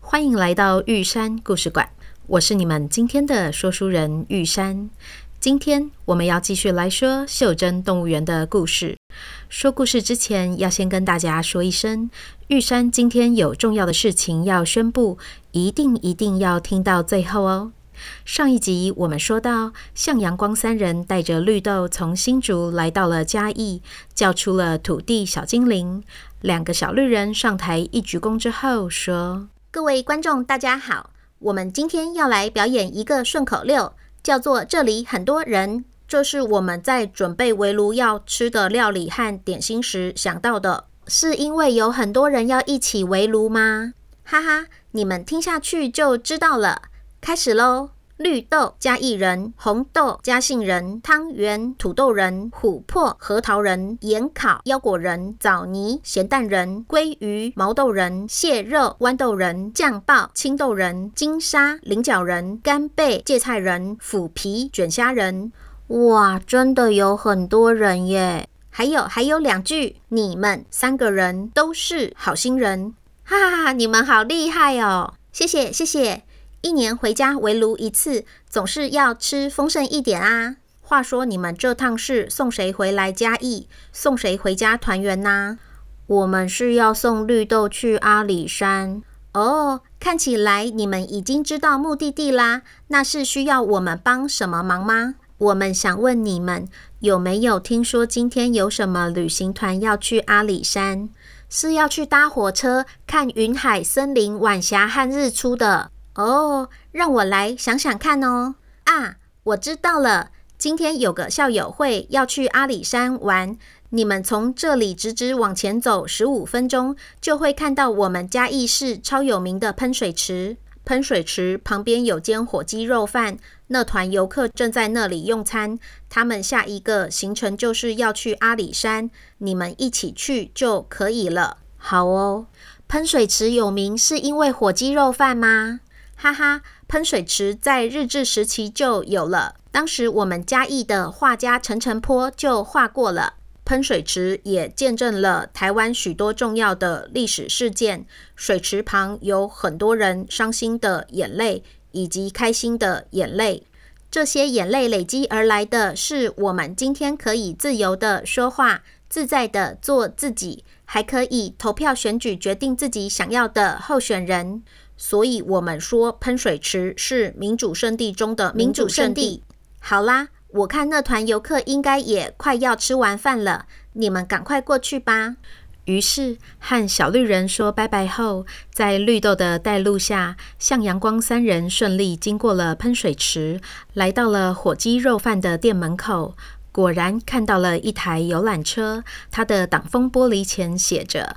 欢迎来到玉山故事馆。我是你们今天的说书人玉山。今天我们要继续来说袖珍动物园的故事。说故事之前，要先跟大家说一声，玉山今天有重要的事情要宣布，一定一定要听到最后哦。上一集我们说到，向阳光三人带着绿豆从新竹来到了嘉义，叫出了土地小精灵。两个小绿人上台一鞠躬之后说：“各位观众，大家好，我们今天要来表演一个顺口溜，叫做‘这里很多人’，这是我们在准备围炉要吃的料理和点心时想到的。是因为有很多人要一起围炉吗？哈哈，你们听下去就知道了。”开始喽！绿豆加薏仁，红豆加杏仁，汤圆土豆仁，琥珀核桃仁，盐烤腰果仁，枣泥咸蛋仁，鲑鱼毛豆仁，蟹肉豌豆仁，酱爆青豆仁，金沙菱角仁，干贝芥菜仁，腐皮卷虾仁。哇，真的有很多人耶！还有还有两句，你们三个人都是好心人，哈哈哈！你们好厉害哦！谢谢谢谢。一年回家围炉一次，总是要吃丰盛一点啊。话说你们这趟是送谁回来嘉义？送谁回家团圆呐？我们是要送绿豆去阿里山。哦，看起来你们已经知道目的地啦。那是需要我们帮什么忙吗？我们想问你们，有没有听说今天有什么旅行团要去阿里山？是要去搭火车看云海、森林、晚霞和日出的。哦，让我来想想看哦。啊，我知道了，今天有个校友会要去阿里山玩。你们从这里直直往前走十五分钟，就会看到我们嘉义市超有名的喷水池。喷水池旁边有间火鸡肉饭，那团游客正在那里用餐。他们下一个行程就是要去阿里山，你们一起去就可以了。好哦，喷水池有名是因为火鸡肉饭吗？哈哈，喷水池在日治时期就有了。当时我们嘉义的画家陈澄波就画过了喷水池，也见证了台湾许多重要的历史事件。水池旁有很多人伤心的眼泪，以及开心的眼泪。这些眼泪累积而来的是我们今天可以自由的说话，自在的做自己，还可以投票选举决定自己想要的候选人。所以，我们说喷水池是民主圣地中的民主圣地。好啦，我看那团游客应该也快要吃完饭了，你们赶快过去吧。于是，和小绿人说拜拜后，在绿豆的带路下，向阳光三人顺利经过了喷水池，来到了火鸡肉饭的店门口。果然看到了一台游览车，它的挡风玻璃前写着。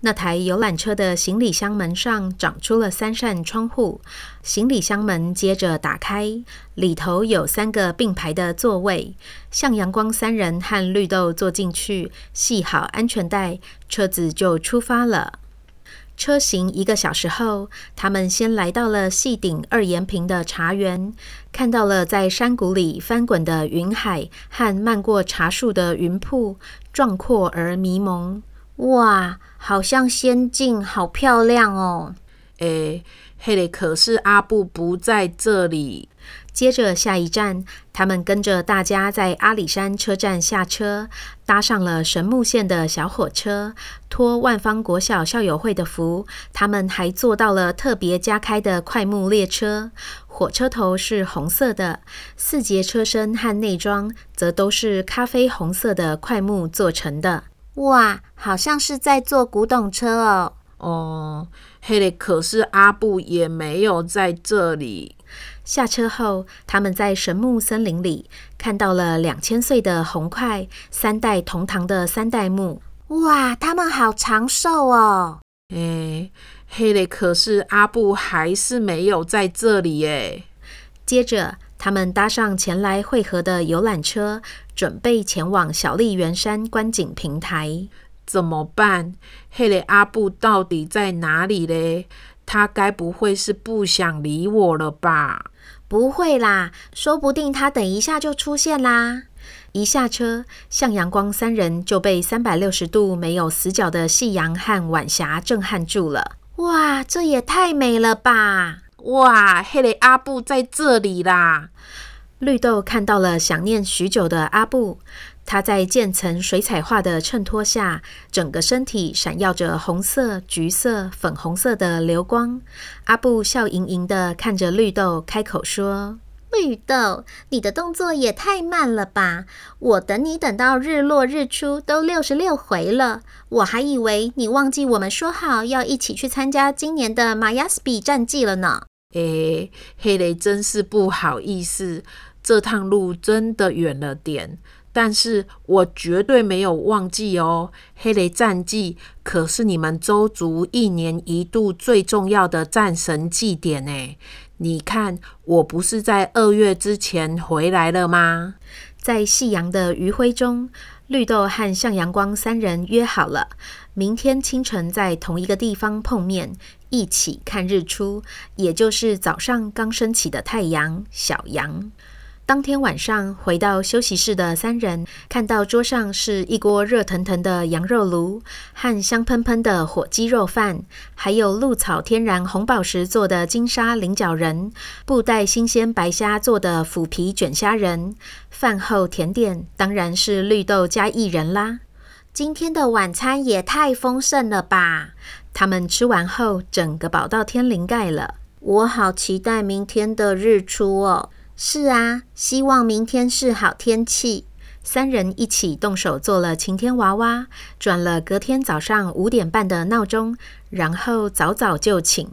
那台游览车的行李箱门上长出了三扇窗户，行李箱门接着打开，里头有三个并排的座位，向阳光三人和绿豆坐进去，系好安全带，车子就出发了。车行一个小时后，他们先来到了细顶二延平的茶园，看到了在山谷里翻滚的云海和漫过茶树的云瀑，壮阔而迷蒙。哇，好像仙境，好漂亮哦！诶，嘿嘞，可是阿布不在这里。接着下一站，他们跟着大家在阿里山车站下车，搭上了神木线的小火车，托万方国小校友会的福，他们还坐到了特别加开的快木列车。火车头是红色的，四节车身和内装则都是咖啡红色的快木做成的。哇，好像是在坐古董车哦。哦，嘿嘞，可是阿布也没有在这里。下车后，他们在神木森林里看到了两千岁的红桧，三代同堂的三代目。哇，他们好长寿哦！哎，嘿嘞，可是阿布还是没有在这里耶。接着，他们搭上前来会合的游览车，准备前往小笠原山观景平台。怎么办？黑雷，阿布到底在哪里嘞？他该不会是不想理我了吧？不会啦，说不定他等一下就出现啦。一下车，向阳光三人就被三百六十度没有死角的夕阳和晚霞震撼住了。哇，这也太美了吧！哇，嘿雷，阿布在这里啦！绿豆看到了想念许久的阿布。他在渐层水彩画的衬托下，整个身体闪耀着红色、橘色、粉红色的流光。阿布笑盈盈的看着绿豆，开口说：“绿豆，你的动作也太慢了吧！我等你等到日落日出都六十六回了，我还以为你忘记我们说好要一起去参加今年的马亚斯比战绩了呢。”诶，黑雷，真是不好意思，这趟路真的远了点。但是我绝对没有忘记哦，黑雷战祭可是你们周族一年一度最重要的战神祭典诶。你看，我不是在二月之前回来了吗？在夕阳的余晖中，绿豆和向阳光三人约好了，明天清晨在同一个地方碰面，一起看日出，也就是早上刚升起的太阳小阳。当天晚上回到休息室的三人，看到桌上是一锅热腾腾的羊肉炉和香喷喷的火鸡肉饭，还有鹿草天然红宝石做的金沙菱角仁，布袋新鲜白虾做的腐皮卷虾仁。饭后甜点当然是绿豆加薏仁啦。今天的晚餐也太丰盛了吧！他们吃完后，整个饱到天灵盖了。我好期待明天的日出哦。是啊，希望明天是好天气。三人一起动手做了晴天娃娃，转了隔天早上五点半的闹钟，然后早早就寝。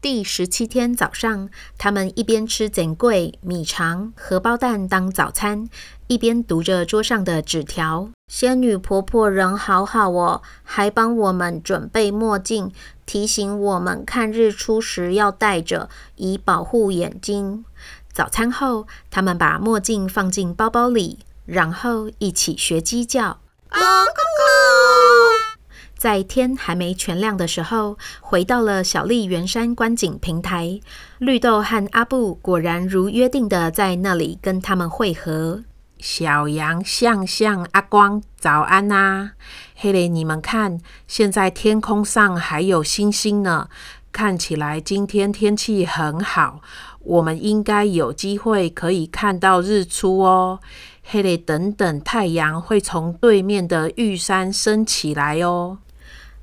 第十七天早上，他们一边吃珍粿、米肠、荷包蛋当早餐，一边读着桌上的纸条。仙女婆婆人好好哦，还帮我们准备墨镜，提醒我们看日出时要戴着，以保护眼睛。早餐后，他们把墨镜放进包包里，然后一起学鸡叫。在天还没全亮的时候，回到了小笠原山观景平台。绿豆和阿布果然如约定的在那里跟他们会合。小羊、向向、阿光，早安呐、啊！嘿嘞，你们看，现在天空上还有星星呢，看起来今天天气很好。我们应该有机会可以看到日出哦，嘿嘞，等等，太阳会从对面的玉山升起来哦。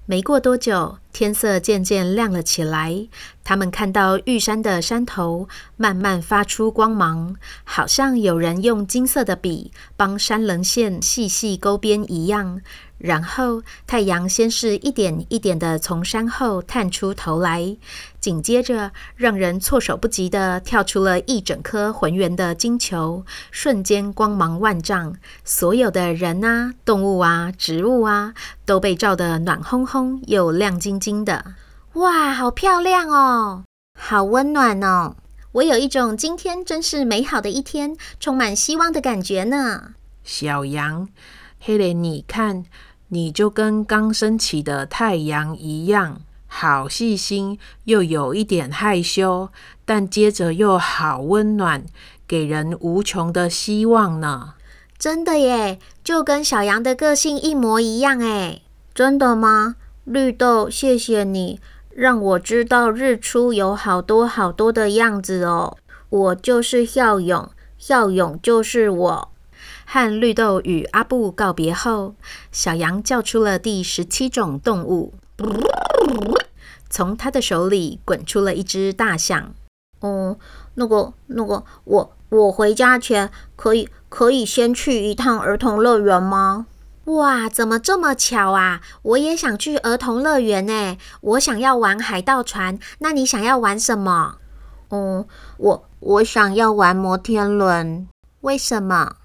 没过多久，天色渐渐亮了起来。他们看到玉山的山头慢慢发出光芒，好像有人用金色的笔帮山棱线细细勾边一样。然后，太阳先是一点一点地从山后探出头来，紧接着，让人措手不及地跳出了一整颗浑圆的金球，瞬间光芒万丈，所有的人啊、动物啊、植物啊，都被照得暖烘烘又亮晶晶的。哇，好漂亮哦，好温暖哦！我有一种今天真是美好的一天，充满希望的感觉呢。小羊，嘿嘞，你看。你就跟刚升起的太阳一样，好细心，又有一点害羞，但接着又好温暖，给人无穷的希望呢。真的耶，就跟小羊的个性一模一样诶。真的吗？绿豆，谢谢你让我知道日出有好多好多的样子哦。我就是笑勇，笑勇就是我。和绿豆与阿布告别后，小羊叫出了第十七种动物。从他的手里滚出了一只大象。嗯，那个，那个，我我回家前可以可以先去一趟儿童乐园吗？哇，怎么这么巧啊！我也想去儿童乐园呢。我想要玩海盗船，那你想要玩什么？嗯，我我想要玩摩天轮。为什么？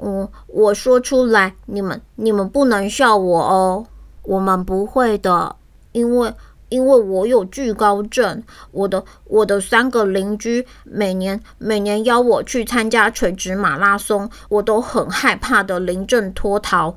嗯，我说出来，你们你们不能笑我哦。我们不会的，因为因为我有惧高症。我的我的三个邻居每年每年邀我去参加垂直马拉松，我都很害怕的临阵脱逃。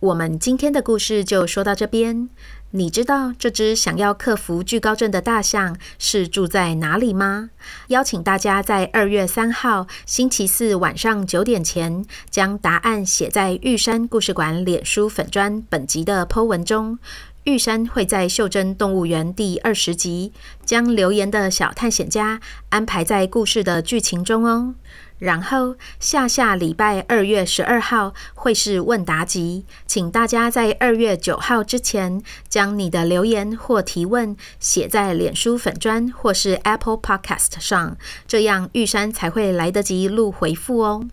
我们今天的故事就说到这边。你知道这只想要克服惧高症的大象是住在哪里吗？邀请大家在二月三号星期四晚上九点前，将答案写在玉山故事馆脸书粉砖本集的 po 文中。玉山会在袖珍动物园第二十集将留言的小探险家安排在故事的剧情中哦。然后下下礼拜二月十二号会是问答集，请大家在二月九号之前将你的留言或提问写在脸书粉砖或是 Apple Podcast 上，这样玉山才会来得及录回复哦。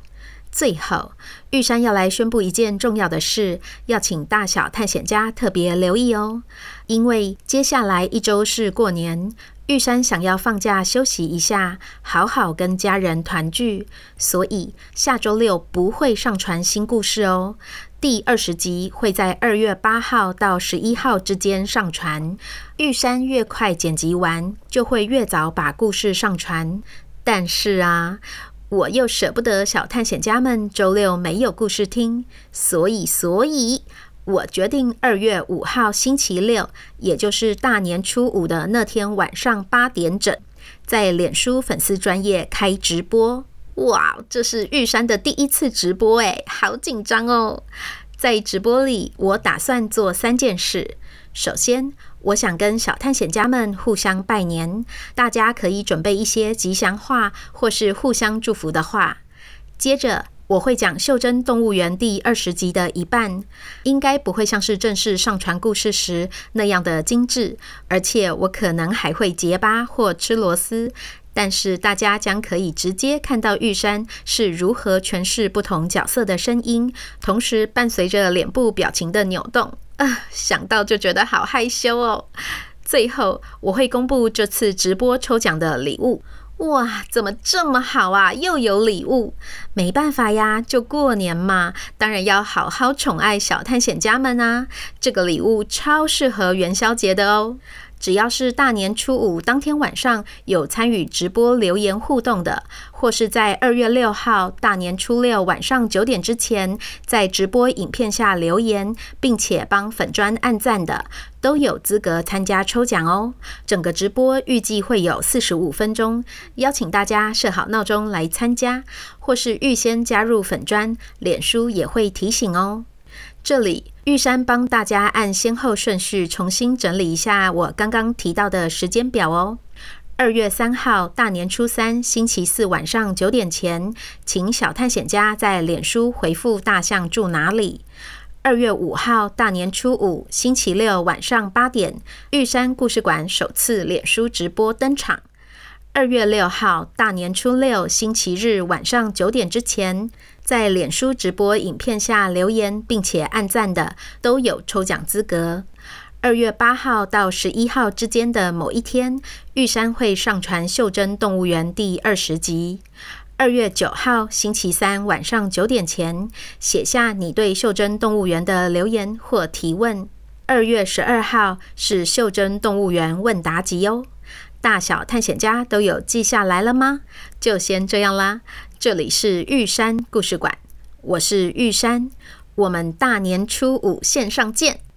最后，玉山要来宣布一件重要的事，要请大小探险家特别留意哦，因为接下来一周是过年。玉山想要放假休息一下，好好跟家人团聚，所以下周六不会上传新故事哦。第二十集会在二月八号到十一号之间上传。玉山越快剪辑完，就会越早把故事上传。但是啊，我又舍不得小探险家们周六没有故事听，所以，所以。我决定二月五号星期六，也就是大年初五的那天晚上八点整，在脸书粉丝专业开直播。哇，这是玉山的第一次直播诶，好紧张哦！在直播里，我打算做三件事。首先，我想跟小探险家们互相拜年，大家可以准备一些吉祥话或是互相祝福的话。接着，我会讲《袖珍动物园》第二十集的一半，应该不会像是正式上传故事时那样的精致，而且我可能还会结巴或吃螺丝，但是大家将可以直接看到玉山是如何诠释不同角色的声音，同时伴随着脸部表情的扭动。啊，想到就觉得好害羞哦。最后，我会公布这次直播抽奖的礼物。哇，怎么这么好啊？又有礼物，没办法呀，就过年嘛，当然要好好宠爱小探险家们啊！这个礼物超适合元宵节的哦。只要是大年初五当天晚上有参与直播留言互动的，或是在二月六号大年初六晚上九点之前在直播影片下留言，并且帮粉专按赞的，都有资格参加抽奖哦。整个直播预计会有四十五分钟，邀请大家设好闹钟来参加，或是预先加入粉专，脸书也会提醒哦。这里玉山帮大家按先后顺序重新整理一下我刚刚提到的时间表哦。二月三号大年初三星期四晚上九点前，请小探险家在脸书回复“大象住哪里”。二月五号大年初五星期六晚上八点，玉山故事馆首次脸书直播登场。二月六号大年初六星期日晚上九点之前。在脸书直播影片下留言并且按赞的都有抽奖资格。二月八号到十一号之间的某一天，玉山会上传《袖珍动物园》第二十集。二月九号星期三晚上九点前，写下你对《袖珍动物园》的留言或提问。二月十二号是袖珍动物园问答集哦。大小探险家都有记下来了吗？就先这样啦。这里是玉山故事馆，我是玉山，我们大年初五线上见。